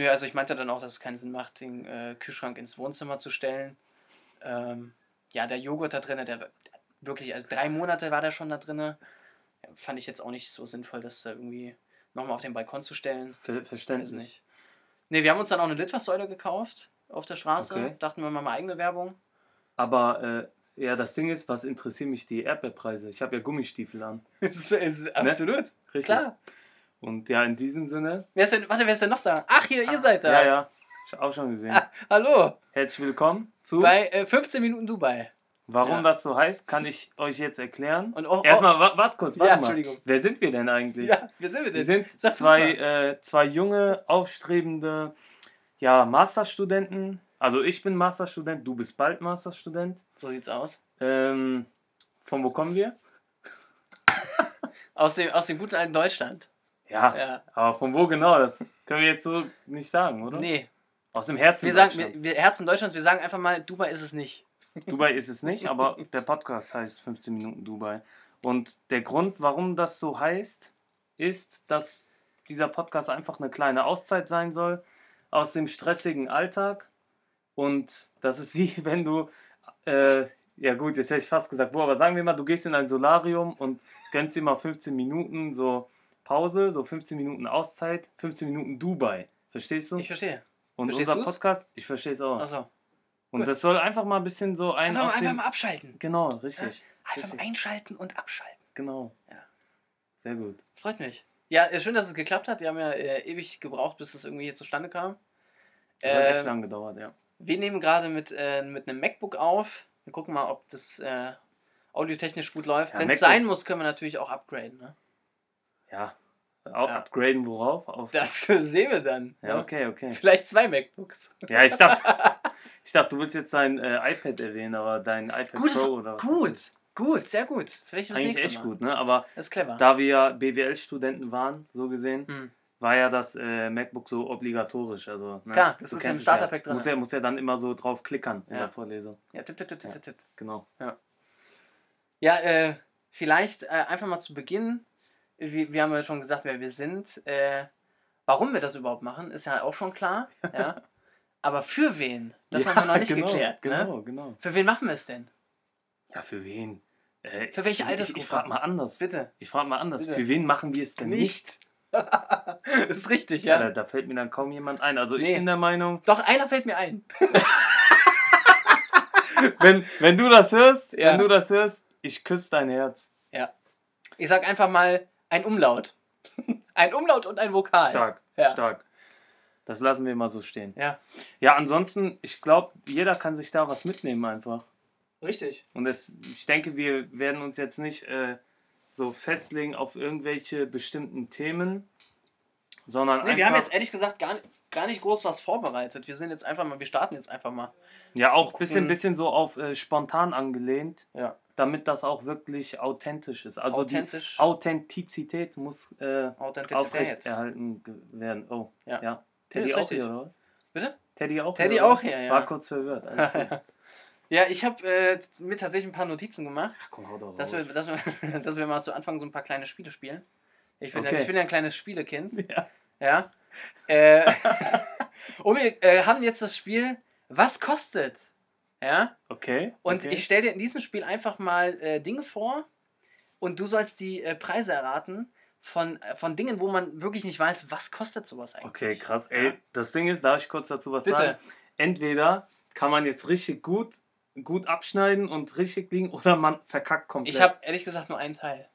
Nö, also ich meinte dann auch, dass es keinen Sinn macht, den äh, Kühlschrank ins Wohnzimmer zu stellen. Ähm, ja, der Joghurt da drin, der wirklich, also drei Monate war der schon da drin. Fand ich jetzt auch nicht so sinnvoll, das da irgendwie nochmal auf den Balkon zu stellen. Ver Verständnis. nicht. Ne, wir haben uns dann auch eine Litfaßsäule gekauft auf der Straße. Okay. Dachten wir mal, mal eigene Werbung. Aber äh, ja, das Ding ist, was interessieren mich die Erdbeerpreise? Ich habe ja Gummistiefel an. ist, ist absolut. Richtig. Klar. Und ja, in diesem Sinne. Wer ist denn, warte, wer ist denn noch da? Ach, hier, ihr seid da. Ja, ja. Auch schon gesehen. Ah, hallo. Herzlich willkommen zu. Bei äh, 15 Minuten Dubai. Warum Ja. das so heißt, kann ich euch jetzt erklären. Und auch, Erstmal, wa- warte kurz, warte Ja, mal. Entschuldigung. Wer sind wir denn eigentlich? Ja, wer sind wir Wir denn? sind Sag's uns zwei, äh, zwei junge, aufstrebende ja, Masterstudenten. Also ich bin Masterstudent, du bist bald Masterstudent. So sieht's aus. Ähm, von wo kommen wir? Aus dem, aus dem guten alten Deutschland. Ja, Ja. aber von wo genau? Das können wir jetzt so nicht sagen, oder? Nee. Aus dem Herzen Wir sagen, Deutschlands. wir, Herzen Deutschlands, wir sagen einfach mal, Dubai ist es nicht. Dubai ist es nicht, aber der Podcast heißt 15 Minuten Dubai. Und der Grund, warum das so heißt, ist, dass dieser Podcast einfach eine kleine Auszeit sein soll aus dem stressigen Alltag. Und das ist wie wenn du, äh, ja gut, jetzt hätte ich fast gesagt, wo, aber sagen wir mal, du gehst in ein Solarium und gönnst dir mal 15 Minuten so Pause, so 15 Minuten Auszeit, 15 Minuten Dubai. Verstehst du? Ich verstehe. und verstehst unser du's? Podcast, ich verstehe es auch. Achso. und gut. das soll einfach mal ein bisschen so ein Einfach, mal- einfach mal abschalten. Genau, richtig. Einfach Richtig. mal einschalten und abschalten. Genau. Ja. Sehr gut. Freut mich. Ja, ist schön, dass es geklappt hat. Wir haben ja äh, ewig gebraucht, bis es irgendwie hier zustande kam. Das hat echt Ähm, lang gedauert, ja. Wir nehmen gerade mit, äh, mit einem MacBook auf. Wir gucken mal, ob das äh, audiotechnisch gut läuft. Ja, Wenn es sein muss, können wir natürlich auch upgraden. Ne? Ja. Auch Ja. upgraden worauf? Auf, Das sehen wir dann. ja, ne? okay, okay. Vielleicht zwei MacBooks. Ja, ich dachte, ich dachte, du willst jetzt dein äh, iPad erwähnen, aber dein iPad Gute Pro oder was? Gut, gut, sehr gut. Vielleicht das Eigentlich echt Mal. gut, ne? Aber Das ist clever. da wir ja BWL-Studenten waren, so gesehen, Hm. war ja das äh, MacBook so obligatorisch. Also, ne? Klar, das Du ist im Starterpack ja. drin. Muss ja, muss ja dann immer so drauf klickern in Ja. der Vorlesung. Ja, tipp, tipp, tipp, tipp, Ja. tipp. Genau. Ja, äh, vielleicht äh, einfach mal zu Beginn. Wir, wir haben ja schon gesagt, wer wir sind. Äh, warum wir das überhaupt machen, ist ja auch schon klar. Ja? Aber für wen? Das haben wir noch nicht genau, geklärt. Ne? Genau, genau. Für wen machen wir es denn? Ja, für wen? Äh, Für welche ich, ich, Altersgruppe? ich frage mal anders. Bitte. Ich frage mal anders. Bitte. Für wen machen wir es denn nicht? das ist richtig, Ja, ja. da, da fällt mir dann kaum jemand ein. Also ich Nee. bin der Meinung, Doch, einer fällt mir ein. wenn, wenn du das hörst, Ja. wenn du das hörst, ich küsse dein Herz. Ich sag einfach mal ein Umlaut. Ein Umlaut und ein Vokal. Stark, Ja. stark. Das lassen wir mal so stehen. Ja, Ja, ansonsten, ich glaube, jeder kann sich da was mitnehmen einfach. richtig. Und es, ich denke, wir werden uns jetzt nicht äh, so festlegen auf irgendwelche bestimmten Themen, sondern Nee, einfach, wir haben jetzt ehrlich gesagt gar, gar nicht groß was vorbereitet. Wir sind jetzt einfach mal, wir starten jetzt einfach mal. ja auch ein bisschen, bisschen so auf äh, spontan angelehnt, Ja. damit das auch wirklich authentisch ist. Also Authentisch. die Authentizität muss äh, Authentizität. aufrechterhalten werden. Oh, Ja. ja. Teddy ist auch richtig. hier, oder was? Bitte? Teddy auch Teddy hier, auch hier, ja. War kurz verwirrt. Alles gut. Ja, ich habe äh, mir tatsächlich ein paar Notizen gemacht, Ach, komm, hau doch dass raus. wir, dass, wir, dass wir mal zu Anfang so ein paar kleine Spiele spielen. Ich bin, ja, Okay. ich bin ja ein kleines Spielekind. Ja. Ja. Äh, und wir äh, haben jetzt das Spiel Was kostet? Ja. Okay. Und okay. ich stelle dir in diesem Spiel einfach mal äh, Dinge vor und du sollst die äh, Preise erraten von, äh, von Dingen, wo man wirklich nicht weiß, was kostet sowas eigentlich. Okay, krass. Ja. Ey, das Ding ist, darf ich kurz dazu was Bitte. sagen? Entweder kann man jetzt richtig gut, gut abschneiden und richtig liegen oder man verkackt komplett. Ich habe ehrlich gesagt nur einen Teil.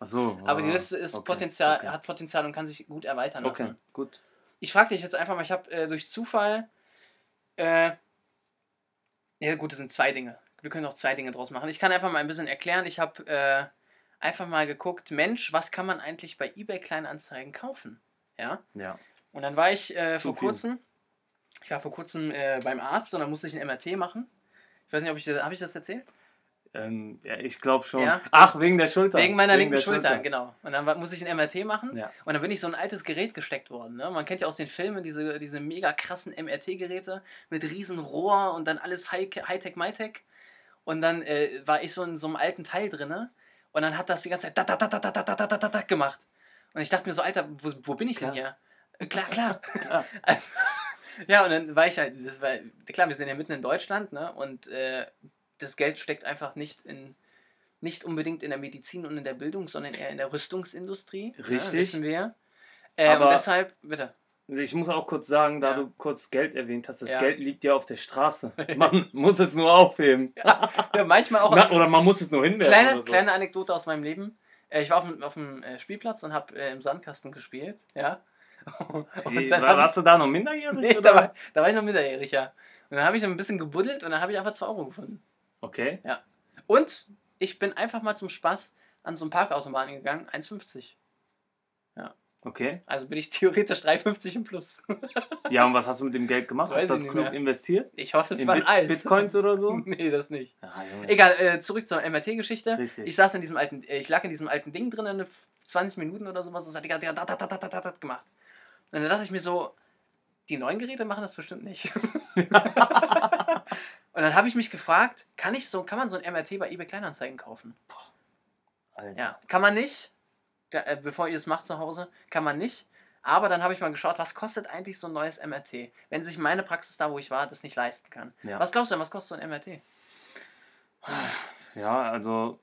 Ach so, Aber die ah, Liste ist okay, Potenzial, okay. hat Potenzial und kann sich gut erweitern lassen. Okay, gut. Ich frage dich jetzt einfach mal, ich habe äh, durch Zufall. Äh, ja, gut, das sind zwei Dinge. Wir können auch zwei Dinge draus machen. Ich kann einfach mal ein bisschen erklären. Ich habe äh, einfach mal geguckt, Mensch, was kann man eigentlich bei eBay Kleinanzeigen kaufen? Ja. Ja. Und dann war ich äh, vor viel. kurzem, ich war vor kurzem äh, beim Arzt und dann musste ich ein MRT machen. Ich weiß nicht, ob ich, habe ich das erzählt? Ähm, ja, ich glaube schon. Ja. Ach, wegen der Schulter. Wegen meiner linken der Schulter, genau. Und dann musste ich ein MRT machen. Ja. Und dann bin ich so ein altes Gerät gesteckt worden. Ne? Man kennt ja aus den Filmen diese, diese mega krassen MRT-Geräte mit riesen Rohr und dann alles High- Hightech, Mytech. Und dann äh, war ich so in so einem alten Teil drinne und dann hat das die ganze Zeit da, da, da, da, da, da, da, da, gemacht. Und ich dachte mir so, Alter, wo, wo bin ich denn Klar. hier? Äh, Klar, klar. Klar. Also, ja, und dann war ich halt, das war, klar, wir sind ja mitten in Deutschland, ne? Und äh, das Geld steckt einfach nicht in, nicht unbedingt in der Medizin und in der Bildung, sondern eher in der Rüstungsindustrie. Richtig. Wissen wir. Äh, Aber- und deshalb, bitte. Ich muss auch kurz sagen, da Ja. du kurz Geld erwähnt hast, das Ja. Geld liegt ja auf der Straße. Man muss es nur aufheben. Ja, manchmal auch. Na, oder man muss es nur hinwerfen. kleine, so. kleine Anekdote aus meinem Leben. Äh, ich war auf dem, auf dem äh, Spielplatz und habe äh, im Sandkasten gespielt, ja. Und Wie, dann war, warst du da noch minderjährig? Nee, oder? da, war, da war ich noch minderjährig, ja. Und dann habe ich ein bisschen gebuddelt und dann habe ich einfach 2 Euro gefunden. Okay. Und ich bin einfach mal zum Spaß an so einen Parkautomaten gegangen, 1,50. Okay. Also bin ich theoretisch 3,50 im Plus. Ja, und was hast du mit dem Geld gemacht? Weiß hast du das klug mehr. investiert? Ich hoffe, es In war Bit alles. Bitcoins oder so? nee, das nicht. Ja, Junge. Egal, äh, zurück zur MRT-Geschichte. Richtig. Ich saß in diesem alten, äh, ich lag in diesem alten Ding drin, eine 20 Minuten oder sowas, und es hat die ganze Zeit gemacht. Und dann dachte ich mir so, die neuen Geräte machen das bestimmt nicht. und dann habe ich mich gefragt, kann ich so, kann man so ein MRT bei eBay Kleinanzeigen kaufen? Alter. Ja, kann man nicht. Äh, bevor ihr es macht zu Hause, kann man nicht. Aber dann habe ich mal geschaut, was kostet eigentlich so ein neues MRT, wenn sich meine Praxis da, wo ich war, das nicht leisten kann. Ja. Was glaubst du denn, was kostet so ein MRT? Ja, also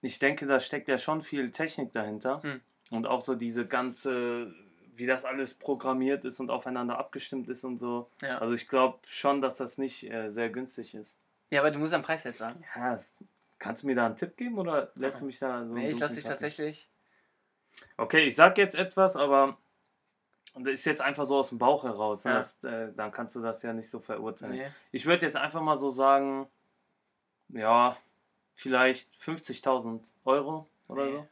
ich denke, da steckt ja schon viel Technik dahinter. Hm. Und auch so diese ganze, wie das alles programmiert ist und aufeinander abgestimmt ist und so. Ja. Also ich glaube schon, dass das nicht äh, sehr günstig ist. ja, aber du musst den Preis jetzt sagen. Ja, kannst du mir da einen Tipp geben oder lässt Ah. du mich da so. Nee, ich lasse dich tatsächlich. Okay, ich sag jetzt etwas, aber das ist jetzt einfach so aus dem Bauch heraus. Ne? Ja. Das, äh, dann kannst du das ja nicht so verurteilen. Nee. Ich würde jetzt einfach mal so sagen, ja, vielleicht 50.000 Euro oder Nee. so.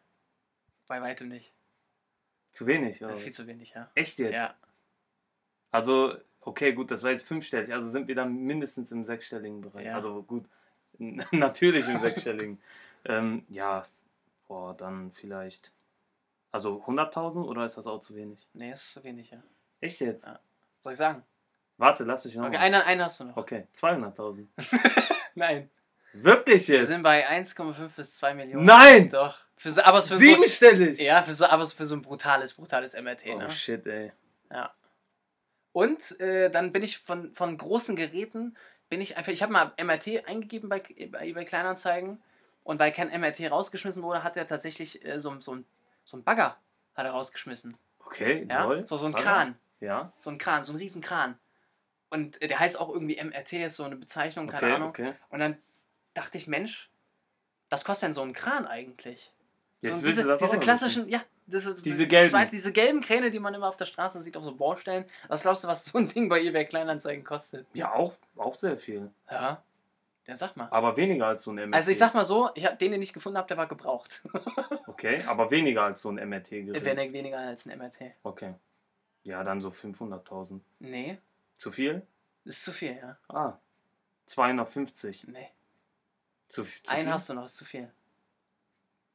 Bei weitem nicht. Zu wenig, oder? Viel was? zu wenig, ja. Echt jetzt? Ja. Also, okay, gut, das war jetzt fünfstellig. Also sind wir dann mindestens im sechsstelligen Bereich. Ja. Also gut, natürlich im sechsstelligen. ähm, ja, boah, dann vielleicht. Also 100.000 oder ist das auch zu wenig? Nee, das ist zu wenig, ja. Echt jetzt? Ja. Soll ich sagen? Warte, lass dich noch. Okay, einen, einen hast du noch. Okay, 200.000. Nein. Wirklich Wir jetzt? sind bei 1,5 bis 2 Millionen. Nein! Doch. Für so, aber für so, Siebenstellig! ja, für so, aber für so ein brutales, brutales MRT, Oh ne? shit, ey. Ja. Und äh, dann bin ich von, von großen Geräten, bin ich einfach, ich habe mal MRT eingegeben bei, bei eBay Kleinanzeigen und weil kein MRT rausgeschmissen wurde, hat er tatsächlich äh, so, so, ein, so ein Bagger hat er rausgeschmissen. Okay, Ja? toll. So, so ein Warte. Kran. Ja, So ein Kran, so ein riesen Kran. Und äh, der heißt auch irgendwie MRT, ist so eine Bezeichnung, keine okay, Ahnung. okay. Und dann dachte ich, Mensch, was kostet denn so ein Kran eigentlich? Jetzt so, diese, du das diese klassischen, ja, Diese das gelben. Zweite, diese gelben Kräne, die man immer auf der Straße sieht, auf so Baustellen. Was glaubst du, was so ein Ding bei eBay Kleinanzeigen kostet? Ja, auch, auch sehr viel. Ja. Ja, sag mal. Aber weniger als so ein MRT. Also ich sag mal so, ich hab den, den ich gefunden habe, der war gebraucht. Okay, aber weniger als so ein MRT-Gerät. Wenn er weniger als ein MRT. Okay. Ja, dann so 500.000. Nee, Zu viel? ist zu viel, ja. Ah, 250. Nee. Zu, zu Einen viel? hast du noch, ist zu viel.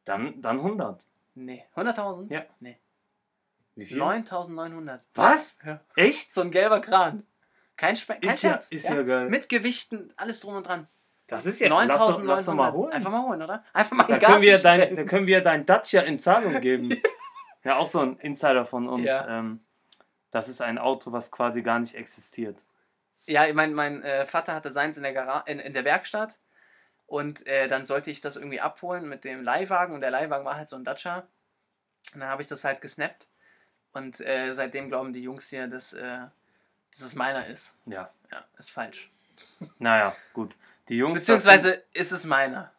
Dann, dann 100. Nee. 100.000? Ja. Nee. Wie viel? 9.900. Was? Ja. Echt? So ein gelber Kran. Kein, Spe kein Ist ja, ist ja, geil. Mit Gewichten, alles drum und dran. das ist ja, lass doch, lass doch mal 9.900. holen. Einfach mal holen, oder? Einfach mal da, können wir dein, da können wir dein Dacia in Zahlung geben. ja, auch so ein Insider von uns. Ja. Ähm, das ist ein Auto, was quasi gar nicht existiert. Ja, mein, mein äh, Vater hatte seins in der, Gara in, in der Werkstatt und äh, dann sollte ich das irgendwie abholen mit dem Leihwagen und der Leihwagen war halt so ein Dacia. Und dann habe ich das halt gesnappt und äh, seitdem glauben die Jungs hier, dass, äh, dass es meiner ist. Ja. Ja, ist falsch. Naja, gut. Die Jungs. das sind- Beziehungsweise ist es meiner.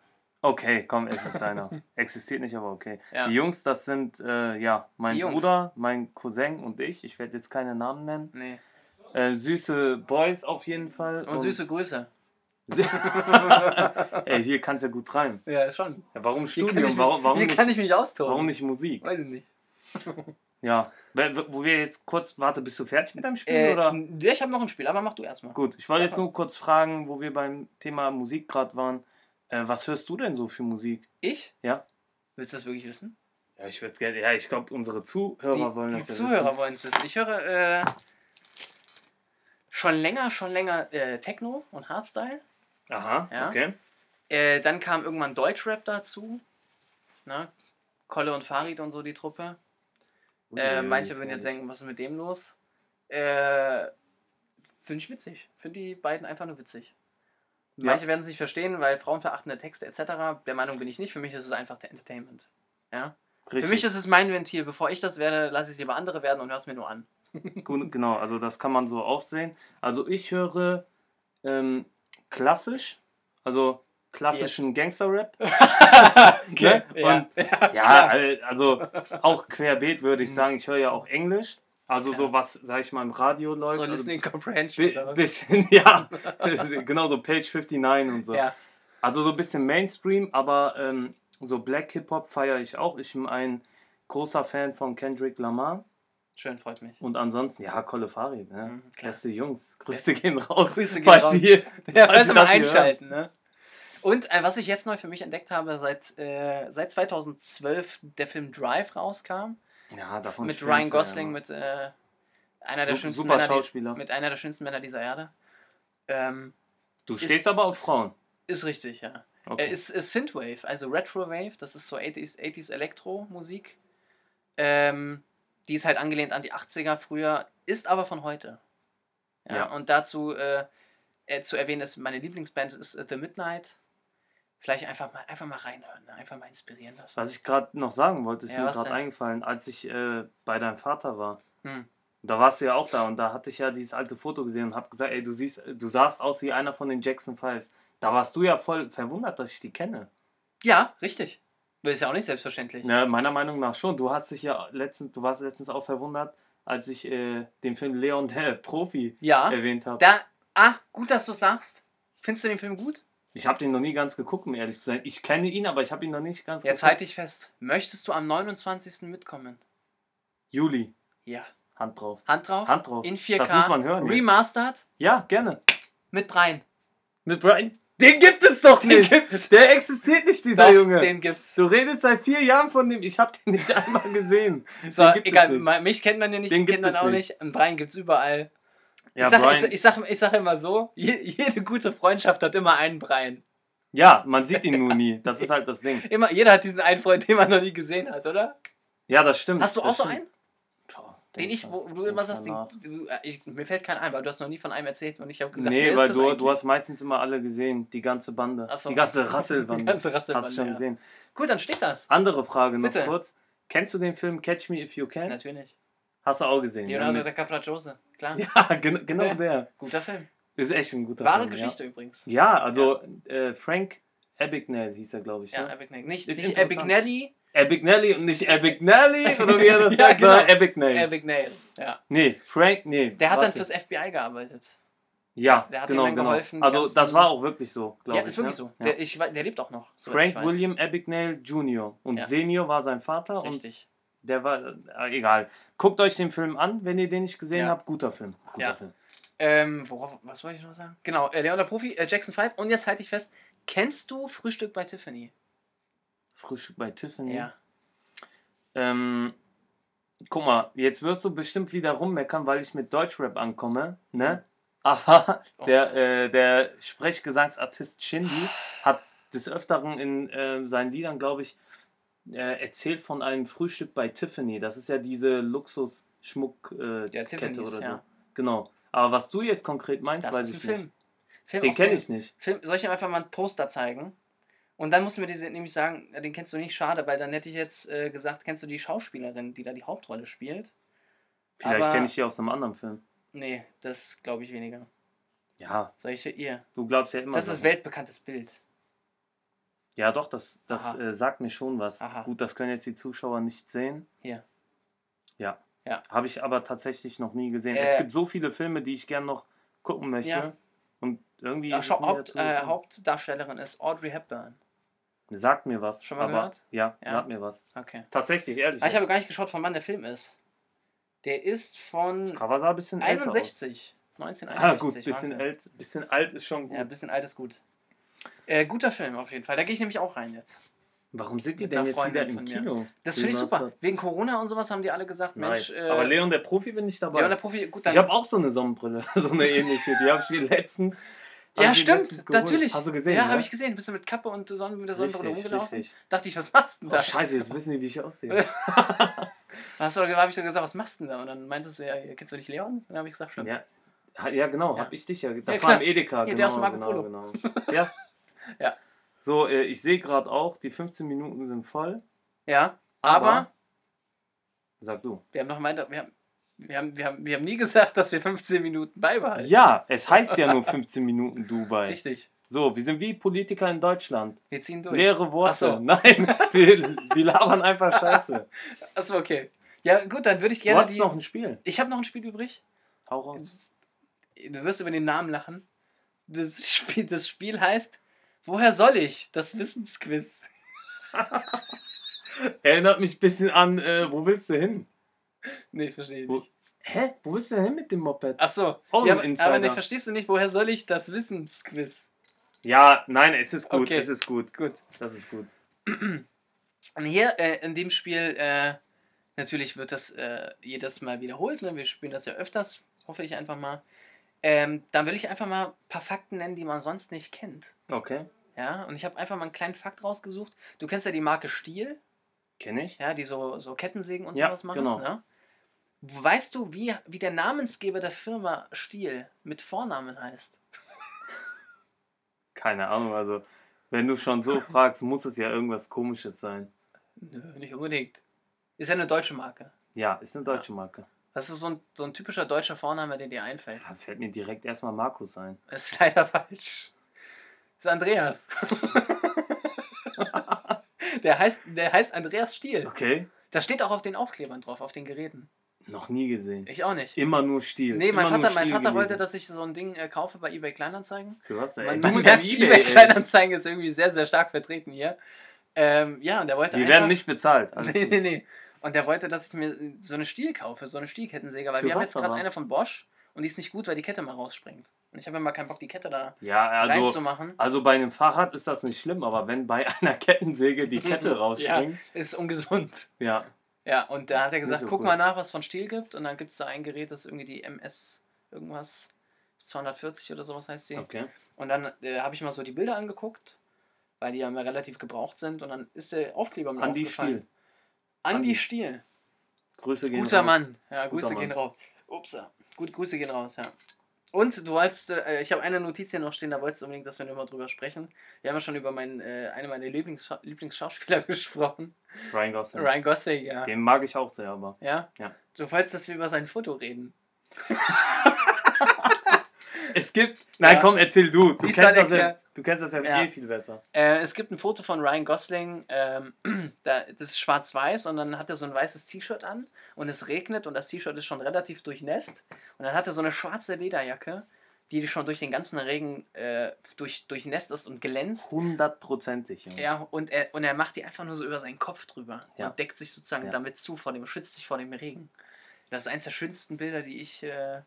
Okay, komm, es ist deiner. Existiert nicht, aber okay. Ja. Die Jungs, das sind äh, ja mein. Bruder, mein Cousin und ich. Ich werde jetzt keine Namen nennen. Nee. Äh, süße Boys auf jeden Fall. Und süße Grüße. Ey, hier kannst ja gut reimen. Ja, schon. Ja, warum Studium? ich mich, warum, warum, hier nicht, kann ich mich austoben. warum nicht Musik? Weiß ich nicht. Ja. Wo wir jetzt kurz, warte, bist du fertig mit deinem Spiel? Äh, oder? ja, ich habe noch ein Spiel, aber mach du erstmal. Gut, ich wollte jetzt nur kurz fragen, wo wir beim Thema Musik gerade waren. Äh, was hörst du denn so für Musik? Ich? Ja. Willst du das wirklich wissen? Ja, ich würde es gerne. Ja, ich glaube, unsere Zuhörer die, wollen die das ja Zuhörer wollen es wissen. Ich höre äh, schon länger, schon länger äh, Techno und Hardstyle. Aha, Ja. okay. Äh, dann kam irgendwann Deutschrap dazu. Ne? Kolle und Farid und so die Truppe. Äh, manche würden jetzt denken, was ist mit dem los? Äh, Finde ich witzig. Finde die beiden einfach nur witzig. Ja. Manche werden es nicht verstehen, weil frauenverachtende Texte etc. Der Meinung bin ich nicht. Für mich ist es einfach der Entertainment. Ja? Richtig. Für mich ist es mein Ventil. Bevor ich das werde, lasse ich es lieber andere werden und höre es mir nur an. Gut, genau, also das kann man so auch sehen. Also ich höre ähm, klassisch, also klassischen Gangster-Rap. okay. Ne? Und- ja, Ja, al- also auch querbeet würde ich Mhm. sagen. Ich höre ja auch Englisch. Also Ja. so was, sag ich mal, im Radio läuft. so also Listening Comprehension. bi bisschen, ja, genau so Page 59 und so. Ja. Also so ein bisschen Mainstream, aber ähm, so Black Hip-Hop feiere ich auch. Ich bin ein großer Fan von Kendrick Lamar. Schön, freut mich. Und ansonsten, ja, Kolle Farid, ne? Mhm. Beste Jungs. Grüße gehen raus. Grüße gehen raus. Hier, Ja, falls mal einschalten, ne? Und äh, was ich jetzt neu für mich entdeckt habe, seit, äh, seit 2012 der Film Drive rauskam, Ja, davon mit Ryan ja Gosling, immer. mit äh, einer der Su- schönsten Männer, Schauspieler. Die, mit einer der schönsten Männer dieser Erde. Ähm, Du ist- stehst aber auf Frauen. ist richtig, ja. Okay. Er ist, ist Synthwave, also Retrowave, das ist so 80s, 80s Elektro-Musik. Ähm, die ist halt angelehnt an die 80er früher, ist aber von heute. Ja, Ja. Und dazu äh, äh, zu erwähnen ist, meine Lieblingsband ist äh, The Midnight. Vielleicht einfach mal, einfach mal reinhören, ne? einfach mal inspirieren lassen. Was ich gerade noch sagen wollte, ist Ja, mir gerade eingefallen, als ich äh, bei deinem Vater war. Hm. Da warst du ja auch da und da hatte ich ja dieses alte Foto gesehen und hab gesagt, ey, du siehst, du sahst aus wie einer von den Jackson Fives. Da warst du ja voll verwundert, dass ich die kenne. Ja, richtig. Das ist ja auch nicht selbstverständlich. Ja, meiner Meinung nach schon. Du hast dich ja letztens, du warst letztens auch verwundert, als ich äh, den Film Leon der Profi Ja, erwähnt habe. da, ah, gut, dass du es sagst. Findest du den Film gut? Ich habe den noch nie ganz geguckt, um ehrlich zu sein. Ich kenne ihn, aber ich habe ihn noch nicht ganz Jetzt geguckt. halte ich fest. Möchtest du am 29. mitkommen? Juli, Ja. Hand drauf. Hand drauf. Hand drauf. In 4K. Das muss man hören jetzt. Remastered Ja, gerne. mit Brian. Mit Brian. Den gibt es doch Den nicht. gibt's. Der existiert nicht, dieser Doch, Junge. Den gibt's. Du redest seit vier Jahren von dem. Ich habe den nicht einmal gesehen. So, Den gibt es egal, mich kennt man ja nicht, Den den kennt man auch nicht. Und Brian gibt's überall. Ja, ich, sag, Brian. ich, ich, sag, ich sag immer so, je, jede gute Freundschaft hat immer einen Brian. ja, man sieht ihn nur nie. Das ist halt das Ding. Immer, jeder hat diesen einen Freund, den man noch nie gesehen hat, oder? Ja, das stimmt. Hast du auch so stimmt. einen? Den ich, wo, du immer sagst, nach. den, du, äh, ich, mir fällt kein ein, weil du hast noch nie von einem erzählt und ich habe gesagt, Nee, ist weil das du, du hast meistens immer alle gesehen. Die ganze Bande. So. Die ganze Die Rasselbande. ganze Rasselbande, Hast du schon ja. gesehen. Gut, dann steht das. Andere Frage noch Bitte. kurz. Kennst du den Film Catch Me If You Can? Natürlich. Hast du auch gesehen? Leonardo da Capracciose, klar. Ja, gen genau Ja. der. Guter Film. Ist echt ein guter Wahre Film. Geschichte übrigens. Ja, ja also Äh, Frank Abagnale hieß er, glaube ich. Ja, ne? Abagnale. Nicht, Ist nicht. Abagnale, Abagnale und nicht Abagnale, oder wie er das Ja, sagt, genau. sondern Abagnale. Abagnale. Ja. Nee, Frank, nee. Der hat dann fürs FBI gearbeitet. Ja, der hat genau, ihm dann genau. geholfen, Also das war auch wirklich so, glaube Ja, ich. ist wirklich ne? so. Ja. Der, ich, der lebt auch noch. Frank. William Abagnale Jr. Und Ja. Senior war sein Vater und Richtig. der war, äh, egal. Guckt euch den Film an, wenn ihr den nicht gesehen Ja. habt. Guter Film. Guter Ja. Film. Ähm, worauf, was wollte ich noch sagen? Genau, äh, Leon der Profi, äh, Jackson 5. Und jetzt halte ich fest, kennst du Frühstück bei Tiffany? Frühstück bei Tiffany. Ja. Ähm, guck mal, jetzt wirst du bestimmt wieder rummeckern, weil ich mit Deutschrap ankomme, ne? Aber Oh. der, äh, der Sprechgesangsartist Shindy hat des Öfteren in äh, seinen Liedern, glaube ich, äh, erzählt von einem Frühstück bei Tiffany. Das ist ja diese Luxus-Schmuck-Kette äh, oder so. ja. Genau. Aber was du jetzt konkret meinst, Das weiß ich Film. nicht. Film Den aus kenne den- ich nicht. Film, soll ich ihm einfach mal ein Poster zeigen? Und dann musst du mir diese nämlich sagen, den kennst du nicht, schade, weil dann hätte ich jetzt äh, gesagt, kennst du die Schauspielerin, die da die Hauptrolle spielt? Vielleicht kenne ich die aus einem anderen Film. Nee, das glaube ich weniger. Ja, Sag ich ihr. du glaubst ja immer. Das ist weltbekanntes Bild. Ja, doch, das, das äh, sagt mir schon was. Aha. Gut, das können jetzt die Zuschauer nicht sehen. Hier. Ja. Ja. Habe ich aber tatsächlich noch nie gesehen. Äh, es gibt so viele Filme, die ich gern noch gucken möchte. Ja. Und irgendwie. Nie Haupt, äh. Hauptdarstellerin ist Audrey Hepburn. Sagt mir was. Schon mal aber, gehört? Ja, Ja. sagt mir was. Okay. Tatsächlich, ehrlich. Ah, ich habe gar nicht geschaut, von wann der Film ist. Der ist von Cover sah ein bisschen älter aus. 61. 1961. Ah, gut, bisschen, Wahnsinn. alt, bisschen alt ist schon gut. Ja, ein bisschen alt ist gut. Äh, guter Film auf jeden Fall. Da gehe ich nämlich auch rein jetzt. Warum sind die denn jetzt wieder Freundin im von mir. Kino? Das finde ich super. Wegen Corona und sowas haben die alle gesagt, Nice. Mensch, äh, aber Leon der Profi bin ich dabei. Leon der Profi, gut, dann. ich habe auch so eine Sonnenbrille, so eine ähnliche. Die habe ich mir letztens. Ja, stimmt, natürlich. Hast du gesehen? Ja, ne? habe ich gesehen. Bist du mit Kappe und Sonne, mit der Sonnenbrille Richtig, rumgelaufen? richtig. Dachte ich, was machst du denn Oh, da? scheiße, jetzt wissen die, wie ich aussehe. Hast du, habe ich so gesagt, was machst du denn da? Und dann meintest du, ja, kennst du nicht Leon? Und dann habe ich gesagt, stimmt. Ja, ja genau, Ja. hab ich dich ja. Das Ja, war im Edeka, Ja, genau. der aus Marco genau, Polo. genau. Ja. Ja. So, äh, ich sehe gerade auch, die 15 Minuten sind voll. Ja, aber, Sag du. wir haben noch weiter, wir haben, wir, haben, wir, haben, wir haben nie gesagt, dass wir 15 Minuten beibehalten. Ja, es heißt ja nur 15 Minuten Dubai. Richtig. So, wir sind wie Politiker in Deutschland. Wir ziehen durch. Leere Worte. So. Nein, wir, wir labern einfach Scheiße. Achso, okay. Ja, gut, dann würde ich Du gerne hast die. noch ein Spiel. Ich habe noch ein Spiel übrig. Hau raus. Du wirst über den Namen lachen. Das Spiel, das Spiel heißt Woher soll ich? Das Wissensquiz. Erinnert mich ein bisschen an, äh, wo willst du hin? Nee, verstehe ich nicht. Hä? Wo willst du denn hin mit dem Moped? Achso. Oh, ja, Insider. aber nee, verstehst du nicht, woher soll ich das Wissensquiz? Ja, nein, es ist gut, Okay. es ist gut. Gut. Das ist gut. Und hier äh, in dem Spiel, äh, natürlich wird das äh, jedes Mal wiederholt. Ne? Wir spielen das ja öfters, hoffe ich einfach mal. Ähm, dann will ich einfach mal ein paar Fakten nennen, die man sonst nicht kennt. Okay, Ja, und ich habe einfach mal einen kleinen Fakt rausgesucht. Du kennst ja die Marke Stiel, kenne ich. ja, die so, so Kettensägen und Ja, sowas machen. genau. Ne? Weißt du, wie, wie der Namensgeber der Firma Stiel mit Vornamen heißt? Keine Ahnung, also wenn du schon so fragst, muss es ja irgendwas komisches sein. Nö, nicht unbedingt. Ist ja eine deutsche Marke. Ja, ist eine deutsche Marke. Das ist so ein, so ein typischer deutscher Vorname, der dir einfällt. Da fällt mir direkt erstmal Markus ein. Ist leider falsch. Ist Andreas. der, heißt, der heißt Andreas Stiel. Okay. Das steht auch auf den Aufklebern drauf, auf den Geräten. Noch nie gesehen. Ich auch nicht. Immer nur Stil. Nee, mein Immer Vater, mein Vater wollte, dass ich so ein Ding äh, kaufe bei eBay Kleinanzeigen. Für was denn? Man, man merkt, eBay, Ebay. Kleinanzeigen ist irgendwie sehr, sehr stark vertreten hier. Ähm, ja, und der wollte Wir werden nicht bezahlt. Alles Nee, nee, nee. Und der wollte, dass ich mir so eine Stiel kaufe, so eine Stielkettensäge, weil Für wir haben jetzt gerade eine von Bosch und die ist nicht gut, weil die Kette mal rausspringt. Und ich habe immer keinen Bock, die Kette da Ja, also, reinzumachen. also bei einem Fahrrad ist das nicht schlimm, aber wenn bei einer Kettensäge die Kette rausspringt, Ist ungesund. ja. Ja, und da hat er gesagt, so guck cool. mal nach, was von Stiel gibt. Und dann gibt es da ein Gerät, das irgendwie die MS irgendwas 240 oder sowas heißt die. Okay. Und dann äh, habe ich mal so die Bilder angeguckt, weil die ja immer relativ gebraucht sind. Und dann ist der Aufkleber mir Andi aufgefallen. Stiel. Andi Andi. Stiel. Grüße gehen Guter raus. Mann. Ja, Guter Grüße Mann. gehen raus. Ups. Gut, Grüße gehen raus, ja. Und du wolltest, äh, ich habe eine Notiz hier noch stehen, da wolltest du unbedingt, dass wir nochmal drüber sprechen. Wir haben ja schon über meinen, äh, einen meiner Lieblings Lieblingsschauspieler gesprochen. Ryan Gosling. Ryan Gosling, ja. Den mag ich auch sehr, aber. Ja? Ja. Du wolltest, dass wir über sein Foto reden. Es gibt. Nein, Ja. komm, erzähl du. Du Ich kennst, das ja, du kennst das ja, Ja. eh viel besser. Äh, es gibt ein Foto von Ryan Gosling, ähm, da, das ist schwarz-weiß und dann hat er so ein weißes T-Shirt an und es regnet und das T-Shirt ist schon relativ durchnässt und dann hat er so eine schwarze Lederjacke, die schon durch den ganzen Regen äh, durch, durchnässt ist und glänzt. Hundertprozentig, Junge. Ja, und er, und er macht die einfach nur so über seinen Kopf drüber Ja. und deckt sich sozusagen Ja. damit zu, vor dem, schützt sich vor dem Regen. Das ist eines der schönsten Bilder, die ich äh,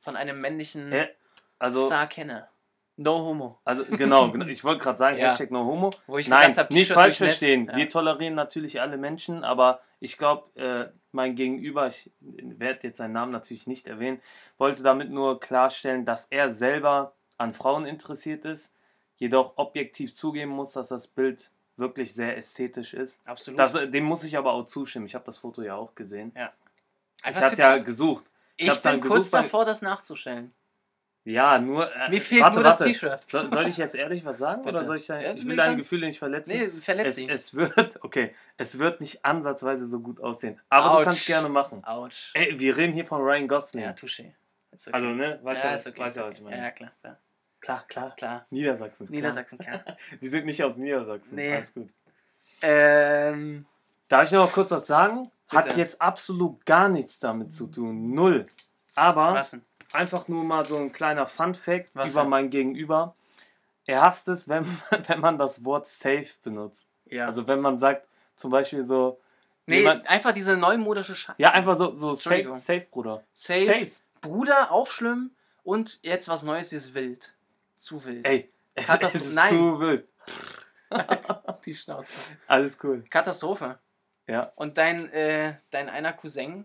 von einem männlichen Ja, Also, Star kenne. No homo. also genau, genau. ich wollte gerade sagen, Ja. Hashtag no homo. Wo ich Nein, gesagt habe, nicht falsch verstehen. Ja. Wir tolerieren natürlich alle Menschen, aber ich glaube, äh, mein Gegenüber, ich werde jetzt seinen Namen natürlich nicht erwähnen, wollte damit nur klarstellen, dass er selber an Frauen interessiert ist, jedoch objektiv zugeben muss, dass das Bild wirklich sehr ästhetisch ist. Absolut. Das, dem muss ich aber auch zustimmen. Ich habe das Foto ja auch gesehen. Ich Einfach hatte es ja gesucht. Ich, dann bin kurz davor, das nachzustellen. Ja, nur. Äh, Mir fehlt warte, nur das. T-Shirt. Soll, soll ich jetzt ehrlich was sagen? Bitte. Oder soll ich da, Ja, Ich will deine Gefühle nicht verletzen. Nee, verletzt es, es wird, okay, es wird nicht ansatzweise so gut aussehen. Aber Autsch. du kannst gerne machen. Autsch. Ey, wir reden hier von Ryan Gosling. Ja, touché. Okay. Also, ne, weißt ja, du, ist okay. weißt ja, was ich okay. meine. Ja, klar, klar. Klar, klar. Klar. Niedersachsen. klar. Niedersachsen, klar. Wir sind nicht aus Niedersachsen. Nee. Alles gut. ähm, Darf ich noch kurz was sagen? Hat Bitte. jetzt absolut gar nichts damit zu tun. Null. Aber was denn? Einfach nur mal so ein kleiner Fun-Fact Was über denn? mein Gegenüber. Er hasst es, wenn, wenn man das Wort safe benutzt. Ja. Also wenn man sagt, zum Beispiel so, nee, jemand- einfach diese neumodische Scheiße. ja, einfach so, so safe, safe, Bruder. Safe. Bruder, auch schlimm. Und jetzt was Neues ist wild. Zu wild. Ey, es, Hat das- es ist nein. zu wild. Die Schnauze. Alles cool. Katastrophe. Ja. Und dein, äh, dein einer Cousin.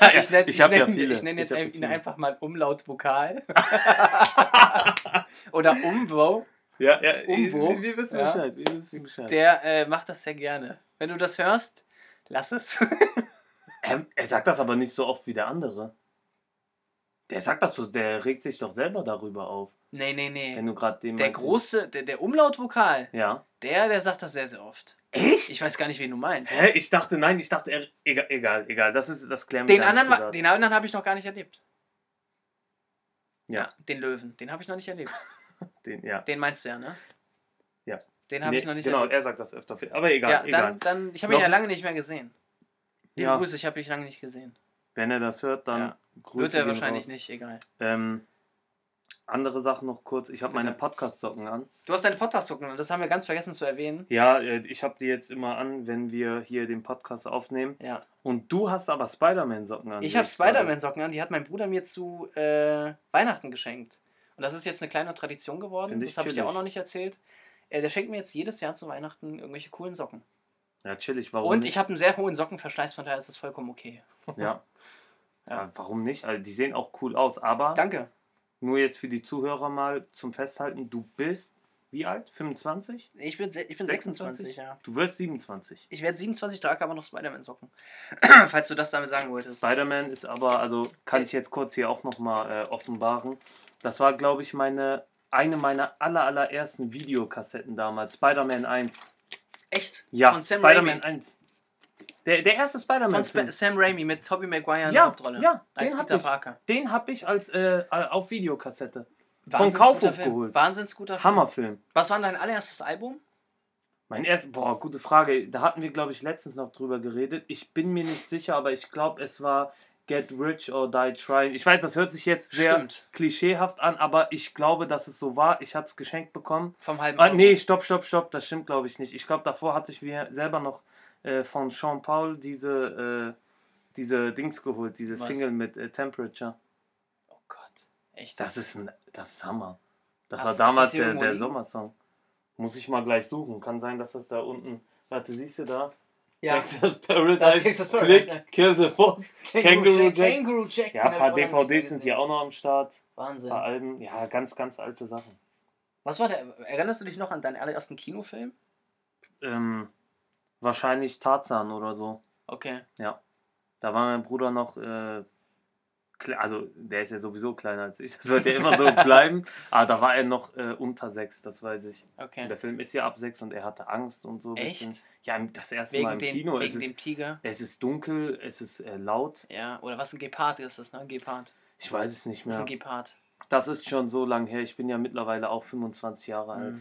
Ja, ich nenne ich ja nenn, viele. ich nenn jetzt Ich ja ihn einfach mal Umlautvokal. Oder Umwo. Ja, ja, Umwo. Wir, wissen Ja. Bescheid. Wir wissen Bescheid. Der äh, macht das sehr gerne. Wenn du das hörst, Lass es. Er, er sagt das aber nicht so oft wie der andere. Der sagt das so, der regt sich doch selber darüber auf. nee, nee, nee. Wenn du gerade den Der meinst. große, der, der Umlautvokal, Ja. der, der sagt das sehr, sehr oft. Echt? Ich weiß gar nicht, wen du meinst. Hä? Ich dachte, nein, ich dachte, er, egal, egal, egal. Das ist das klären Den dann anderen, wa- privat. den anderen habe ich noch gar nicht erlebt. Ja. Den Löwen, den habe ich noch nicht erlebt. Den, ja. Den meinst du ja, ne? Ja. Den habe Nee, ich noch nicht genau, erlebt. er sagt das öfter. Aber egal, ja, egal. dann, dann, ich habe ihn Noch- ja lange nicht mehr gesehen. Liebe Ja. Grüße, ich habe dich lange nicht gesehen. Wenn er das hört, dann Ja. Grüße Wird er wahrscheinlich raus. nicht, egal. Ähm, andere Sachen noch kurz. Ich habe meine Podcast-Socken an. Du hast deine Podcast-Socken und das haben wir ganz vergessen zu erwähnen. Ja, äh, ich habe die jetzt immer an, wenn wir hier den Podcast aufnehmen. Ja. Und du hast aber Spider-Man-Socken an. Ich habe Spider-Man-Socken an, die hat mein Bruder mir zu äh, Weihnachten geschenkt. Und das ist jetzt eine kleine Tradition geworden. Das habe ich dir auch noch nicht erzählt. Äh, der schenkt mir jetzt jedes Jahr zu Weihnachten irgendwelche coolen Socken. Ja, chillig. Warum und nicht? ich habe einen sehr hohen Sockenverschleiß, von daher ist das vollkommen okay. Ja. Ja. Warum nicht? Also, die sehen auch cool aus. Aber Danke. nur jetzt für die Zuhörer mal zum Festhalten: Du bist wie alt? 25? Ich bin, ich bin 26, 26? ja. Du wirst 27. Ich werde 27, trage aber noch Spider-Man-Socken. Falls du das damit sagen wolltest. Spider-Man ist aber, also kann ich jetzt kurz hier auch nochmal äh, offenbaren. Das war, glaube ich, meine eine meiner aller, allerersten Videokassetten damals. Spider-Man 1. Echt? Ja, Spider-Man Raimi. 1. Der, der erste Von Spider-Man. Sp Sam Raimi mit Tobey Maguire in der Ja, Hauptrolle. ja, als den hab Peter ich. Parker. Den habe ich als äh, auf Videokassette. Wahnsinns Kaufhof guter Film. geholt. Wahnsinns guter Film. Hammerfilm. Was war dein allererstes Album? Mein erstes, boah, gute Frage. Da hatten wir, glaube ich, letztens noch drüber geredet. Ich bin mir nicht sicher, aber ich glaube, es war Get Rich or Die Trying. Ich weiß, das hört sich jetzt sehr Stimmt. klischeehaft an, aber ich glaube, dass es so war. Ich hatte es geschenkt bekommen. Vom halben Ah, nee, stopp, stopp, stopp. Das stimmt, glaube ich nicht. Ich glaube, davor hatte ich mir selber noch äh, von Sean Paul diese, äh, diese Dings geholt, diese Was? Single mit äh, Temperature. Oh Gott. Echt? Das ist ein, das ist Hammer. Das Hast- war damals das der, der? Sommersong. Muss ich mal gleich suchen. Kann sein, dass das da unten. Warte, siehst du da? ja. Gangsters Paradise. Das Paradise. Click, Kill the Boss. Kangaroo Jack. Kangaroo Jack. Ja, ein paar DVDs sind hier auch noch am Start. Ein Wahnsinn. paar Alben. Ja, ganz, ganz alte Sachen. Was war der? Erinnerst du dich noch an deinen allerersten Kinofilm? Ähm, wahrscheinlich Tarzan oder so. Okay. Da war mein Bruder noch, äh, also der ist ja sowieso kleiner als ich, das wird ja immer so bleiben, aber da war er noch äh, unter sechs, das weiß ich. Okay. Der Film ist ja ab sechs und er hatte Angst und so. ein Echt? Bisschen. Ja, das erste Mal Wegen, im dem, Kino. Es wegen dem ist, Tiger. es ist dunkel, es ist äh, laut. Ja, oder was ein Gepard ist das, ne? Gepard. Ich weiß es nicht Das ist mehr. ein Gepard. Das ist schon so lang her. Ich bin ja mittlerweile auch 25 Jahre alt.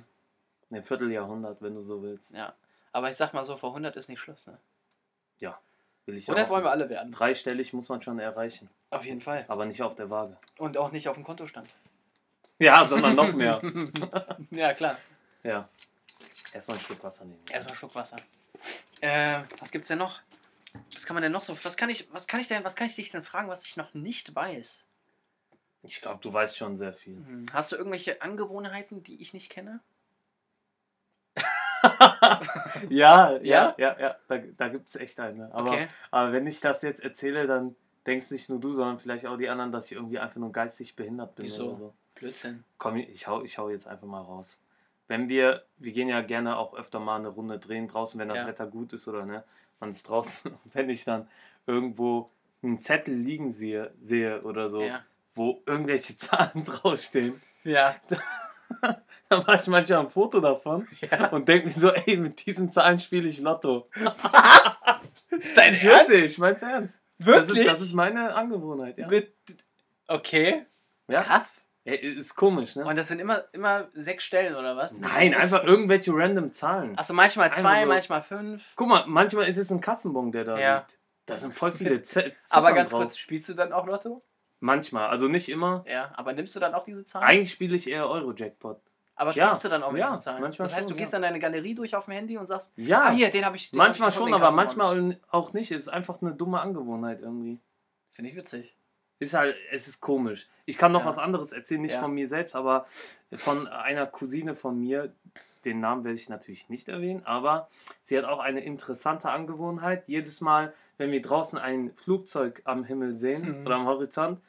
Mhm. Ein Vierteljahrhundert, wenn du so willst. Ja. Aber ich sag mal so, vor 100 ist nicht Schluss, ne? Will ich 100 auch. wollen wir alle werden. Dreistellig muss man schon erreichen, Auf jeden Fall. aber nicht auf der Waage. Und auch nicht auf dem Kontostand. Ja, sondern noch mehr. ja, klar. ja. Erstmal ein Stück Wasser nehmen. Erstmal einen Schluck Wasser. Äh, was gibt's denn noch? Was kann man denn noch so? Was kann ich, was kann ich denn, was kann ich dich denn fragen, was ich noch nicht weiß? Ich glaube, du weißt schon sehr viel. Hm, Hast du irgendwelche Angewohnheiten, die ich nicht kenne? ja, Ja? ja, ja, ja. Da, da gibt es echt eine. Aber, Okay. aber wenn ich das jetzt erzähle, dann denkst nicht nur du, sondern vielleicht auch die anderen, dass ich irgendwie einfach nur geistig behindert bin Wieso? oder so. Blödsinn. Komm, ich hau, ich hau jetzt einfach mal raus. Wenn wir, wir gehen ja gerne auch öfter mal eine Runde drehen draußen, wenn das Ja. Wetter gut ist oder ne, man ist draußen, wenn ich dann irgendwo einen Zettel liegen sehe, sehe oder so, Ja. wo irgendwelche Zahlen draufstehen, Ja. dann mache ich manchmal ein Foto davon ja. und denke mir so, ey, mit diesen Zahlen spiele ich Lotto. Ist dein Ich nicht, ich mein's ernst. Das Wirklich? ist, das ist meine Angewohnheit, ja. Mit. Okay. ja? Krass. Ja, Ist komisch, ne? Und das sind immer, immer sechs Stellen, oder was? Nein, einfach irgendwelche random Zahlen. Achso, manchmal zwei, so. manchmal fünf. Guck mal, manchmal ist es ein Kassenbon, der da Ja. liegt. Da sind voll viele Z Ziffern Aber ganz drauf. kurz, spielst du dann auch Lotto? Manchmal, also nicht immer. Ja, aber nimmst du dann auch diese Zahlen? Eigentlich spiele ich eher Euro-Jackpot. aber ja. spielst du dann auch mit Ja, diesen Zahlen? manchmal das heißt, schon, du gehst ja. dann deine Galerie durch auf dem Handy und sagst, Ja, ah hier, den habe ich. Den manchmal hab ich schon, aber manchmal auch nicht. Es ist einfach eine dumme Angewohnheit irgendwie. Finde ich witzig. Ist halt, es ist komisch. Ich kann noch Ja. was anderes erzählen, nicht Ja. von mir selbst, aber von einer Cousine von mir. Den Namen werde ich natürlich nicht erwähnen, aber sie hat auch eine interessante Angewohnheit. Jedes Mal, wenn wir draußen ein Flugzeug am Himmel sehen Mhm. oder am Horizont,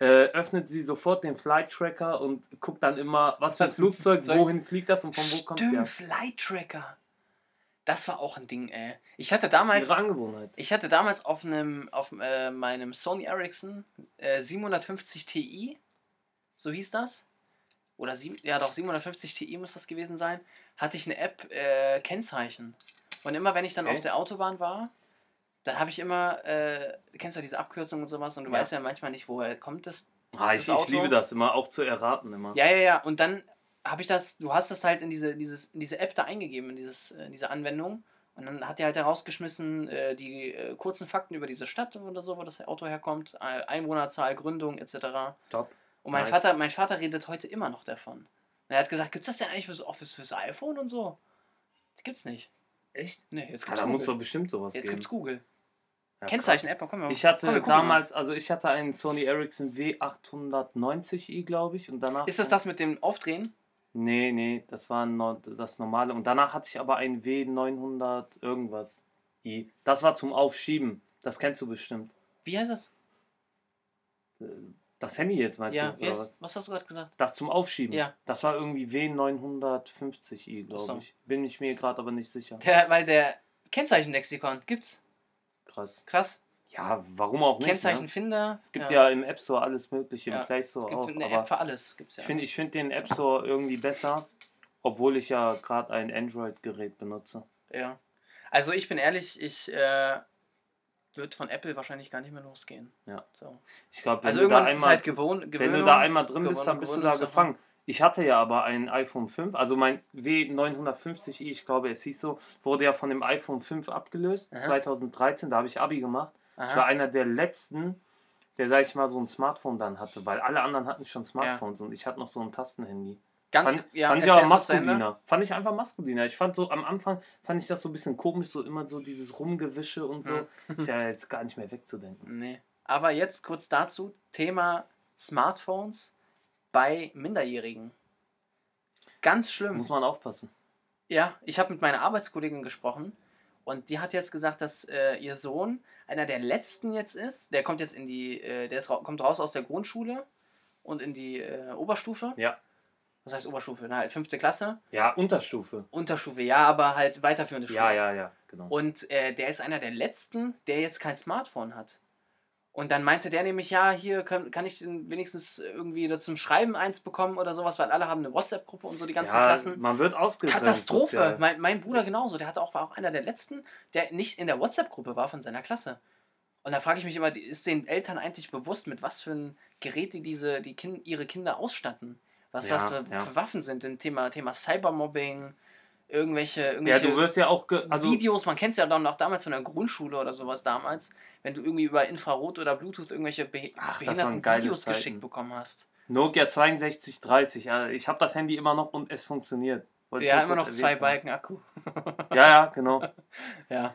äh, öffnet sie sofort den Flight Tracker und guckt dann immer, was für ein Flugzeug, Flugzeug? wohin fliegt das und von wo kommt Stimmt, der. Flight Tracker. Das war auch ein Ding, ey. Ich hatte Das damals, ist ihre Angewohnheit. ich hatte damals auf einem, auf äh, meinem Sony Ericsson äh, 750 Ti, so hieß das. Oder sieben, ja doch, 750 Ti muss das gewesen sein. Hatte ich eine App äh, Kennzeichen. Und immer wenn ich dann Okay. auf der Autobahn war, dann habe ich immer, äh, du kennst ja diese Abkürzung und sowas und du Ja. weißt ja manchmal nicht, woher kommt das. Ah, ich, das Auto- ich liebe das immer, auch zu erraten immer. Ja, ja, ja. Und dann habe ich das, du hast das halt in diese, dieses, in diese App da eingegeben, in, dieses, äh, in diese Anwendung. Und dann hat er halt herausgeschmissen, äh, die äh, kurzen Fakten über diese Stadt oder so, wo das Auto herkommt, Einwohnerzahl, Gründung etc. Top. Und mein Nice. Vater, mein Vater redet heute immer noch davon. Und er hat gesagt, gibt's das denn eigentlich fürs Office, fürs iPhone und so? Gibt's nicht. Echt? Nee, jetzt Ja, gibt's da muss doch Google. bestimmt sowas Jetzt geben. gibt's Google. Ja, Kennzeichen-App, komm mal. Ich hatte komm, damals, also ich hatte einen Sony Ericsson W890i, glaube ich, und danach. Ist das das mit dem Aufdrehen? Nee, nee, das war das normale. Und danach hatte ich aber ein W900 irgendwas i. Das war zum Aufschieben. Das kennst du bestimmt. Wie heißt das? Das Handy jetzt meinst Ja, du? heißt, was? was hast du gerade gesagt? Das zum Aufschieben. Ja. Das war irgendwie W950i, Ach glaube so. ich. Bin ich mir gerade aber nicht sicher. Der, weil der Kennzeichenlexikon gibt's. Krass. Krass. Ja, warum auch nicht? Ne? Kennzeichenfinder. Es gibt ja. im App Store alles Mögliche, im Ja. Play es Store gibt auch. eine App für alles. Gibt's ja. ich finde ich find den App Store irgendwie besser, obwohl ich ja gerade ein Android-Gerät benutze. ja. Also ich bin ehrlich, ich äh, wird von Apple wahrscheinlich gar nicht mehr losgehen. Ja. So. Ich glaube, wenn, Also du da ist es einmal, halt gewohnt. wenn Gewöhnung, du da einmal drin bist, dann bist du da gefangen. Ich hatte ja aber ein iPhone 5, also mein W950i, ich glaube, es hieß so, wurde ja von dem iPhone 5 abgelöst, Aha. 2013, da habe ich Abi gemacht. Ich Aha. war einer der letzten, der, sag ich mal, so ein Smartphone dann hatte, weil alle anderen hatten schon Smartphones und ich hatte noch so ein Tastenhandy. Ganz, Fand, ja, fand ich aber maskuliner. Fand ich einfach maskuliner. Ich fand so am Anfang fand ich das so ein bisschen komisch, so immer so dieses Rumgewische und so. Hm. Ist ja jetzt gar nicht mehr wegzudenken. Nee. Aber jetzt kurz dazu: Thema Smartphones bei Minderjährigen. Ganz schlimm. Muss man aufpassen. Ja, ich habe mit meiner Arbeitskollegin gesprochen und die hat jetzt gesagt, dass äh, ihr Sohn einer der letzten jetzt ist. Der kommt jetzt in die, äh, der ist, kommt raus aus der Grundschule und in die äh, Oberstufe. Ja. Was heißt Oberstufe? Na, halt fünfte Klasse. Ja, Unterstufe. Unterstufe, ja, aber halt weiterführende Schule. Ja, ja, ja, genau. Und äh, der ist einer der letzten, der jetzt kein Smartphone hat. Und dann meinte der nämlich, ja, hier kann, kann ich wenigstens irgendwie zum Schreiben eins bekommen oder sowas, weil alle haben eine WhatsApp-Gruppe und so, die ganzen ja, Klassen. man wird ausgegrenzt. Katastrophe. sozial. Mein, mein Bruder genauso, der hatte auch, war auch einer der letzten, der nicht in der WhatsApp-Gruppe war von seiner Klasse. Und da frage ich mich immer, ist den Eltern eigentlich bewusst, mit was für ein Gerät die diese, die kind, ihre Kinder ausstatten? Was Ja, das für, ja. für Waffen sind, im Thema, Thema Cybermobbing, irgendwelche, Ja, irgendwelche du wirst ja auch. Also, Videos, man kennt es ja dann noch damals von der Grundschule oder sowas damals, wenn du irgendwie über Infrarot oder Bluetooth irgendwelche Be Ach, behinderten Videos Zeiten. geschickt bekommen hast. Nokia 6230. Ja, ich habe das Handy immer noch und es funktioniert. Wollte Ja, immer noch zwei haben. Balken Akku. Ja, ja, genau. Ja.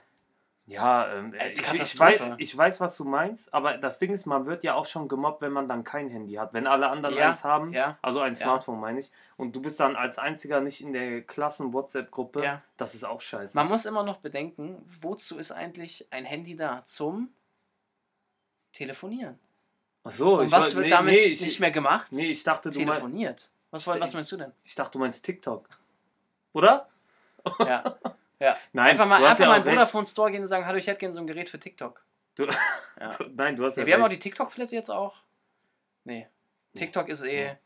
Ja, ähm, Äh, ich, ich, weiß, ich weiß, was du meinst, aber das Ding ist, man wird ja auch schon gemobbt, wenn man dann kein Handy hat. Wenn alle anderen Ja, eins haben, Ja, also ein Ja. Smartphone meine ich, und du bist dann als einziger nicht in der Klassen-WhatsApp-Gruppe, ja. das ist auch scheiße. Man muss immer noch bedenken, wozu ist eigentlich ein Handy da? Zum Telefonieren. Ach so, Und ich was wird nee, damit nee, ich, nicht mehr gemacht? Nee, ich dachte, du Telefoniert. Was, was meinst du denn? ich dachte, du meinst TikTok. Oder? Ja. ja. Nein, einfach mal, einfach ja mal in den recht. Vodafone Store gehen und sagen, hallo, ich hätte gerne so ein Gerät für TikTok. Du, Ja. du, nein, du hast ja, Ja, wir haben auch recht. die TikTok-Flat jetzt auch. Nee. TikTok ist eh.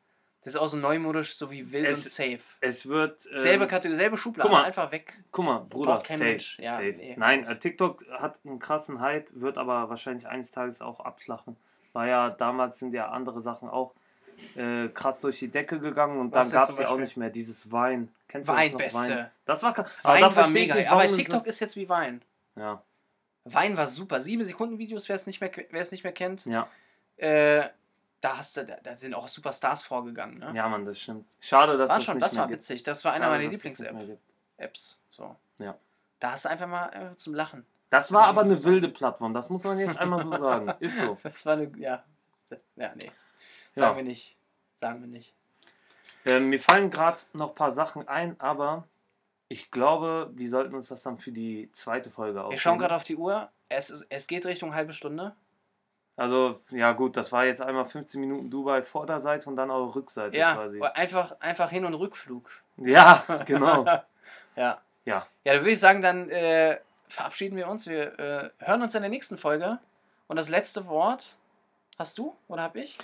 Das ist auch so neumodisch, so wie wild Es- und safe. Es wird. ähm, Selbe Kategorie, selbe Schublade, mal. einfach weg. Guck mal, Bruder, safe, Mensch. Ja, safe. nee. Nein, äh, TikTok hat einen krassen Hype, wird aber wahrscheinlich eines Tages auch abflachen. War ja damals sind ja andere Sachen auch äh, krass durch die Decke gegangen und Was dann gab es ja auch nicht mehr dieses Wein. Kennst du Wein, das noch? beste. Das war krass. Wein war mega. nicht, aber TikTok ist jetzt wie Wein. Ja, Wein war super. Sieben Sekunden Videos, wer es nicht mehr, wer es nicht mehr kennt. ja, Äh, da hast du, da, da sind auch Superstars vorgegangen. Ne? ja, Mann, das stimmt. Schade, dass war das schon, nicht das war gibt. witzig. Das war einer Schade, meiner Lieblings-Apps. So. Ja. Da hast du einfach mal äh, zum Lachen. Das war aber eine wilde Plattform, das muss man jetzt einmal so sagen. Ist so. Das war eine, ja. Ja, nee. Ja. Sagen wir nicht. Sagen wir nicht. Ähm, mir fallen gerade noch ein paar Sachen ein, aber ich glaube, wir sollten uns das dann für die zweite Folge aufnehmen. Wir schauen gerade auf die Uhr. Es, ist, es geht Richtung halbe Stunde. Also, ja gut, das war jetzt einmal 15 Minuten Dubai Vorderseite und dann eure Rückseite Ja, quasi. einfach, einfach Hin- und Rückflug. Ja, genau. Ja. Ja. Ja, dann würde ich sagen, dann äh, verabschieden wir uns. Wir äh, hören uns in der nächsten Folge. Und das letzte Wort hast du oder hab ich?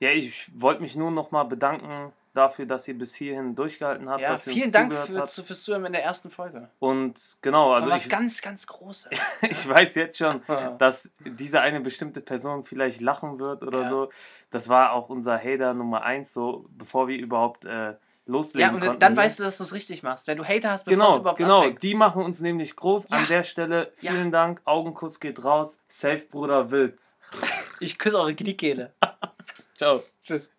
Ja, ich wollte mich nur nochmal bedanken dafür, dass ihr bis hierhin durchgehalten habt. Ja, dass ihr vielen uns Dank für, habt. fürs Zuhören in der ersten Folge. Und genau, Also also was ich, ganz, ganz Großes. ich weiß jetzt schon, dass diese eine bestimmte Person vielleicht lachen wird oder Ja. so. Das war auch unser Hater Nummer eins, so bevor wir überhaupt äh, loslegen ja, und konnten. dann hier. weißt du, dass du es richtig machst. Wenn du Hater hast, bevor es Genau, überhaupt genau. anfängt. Die machen uns nämlich groß. Ja. An der Stelle Ja. vielen Dank. Augenkuss geht raus. Safe, Bruder Wild. Ich küsse eure Kniekehle. Ciao. Tschüss.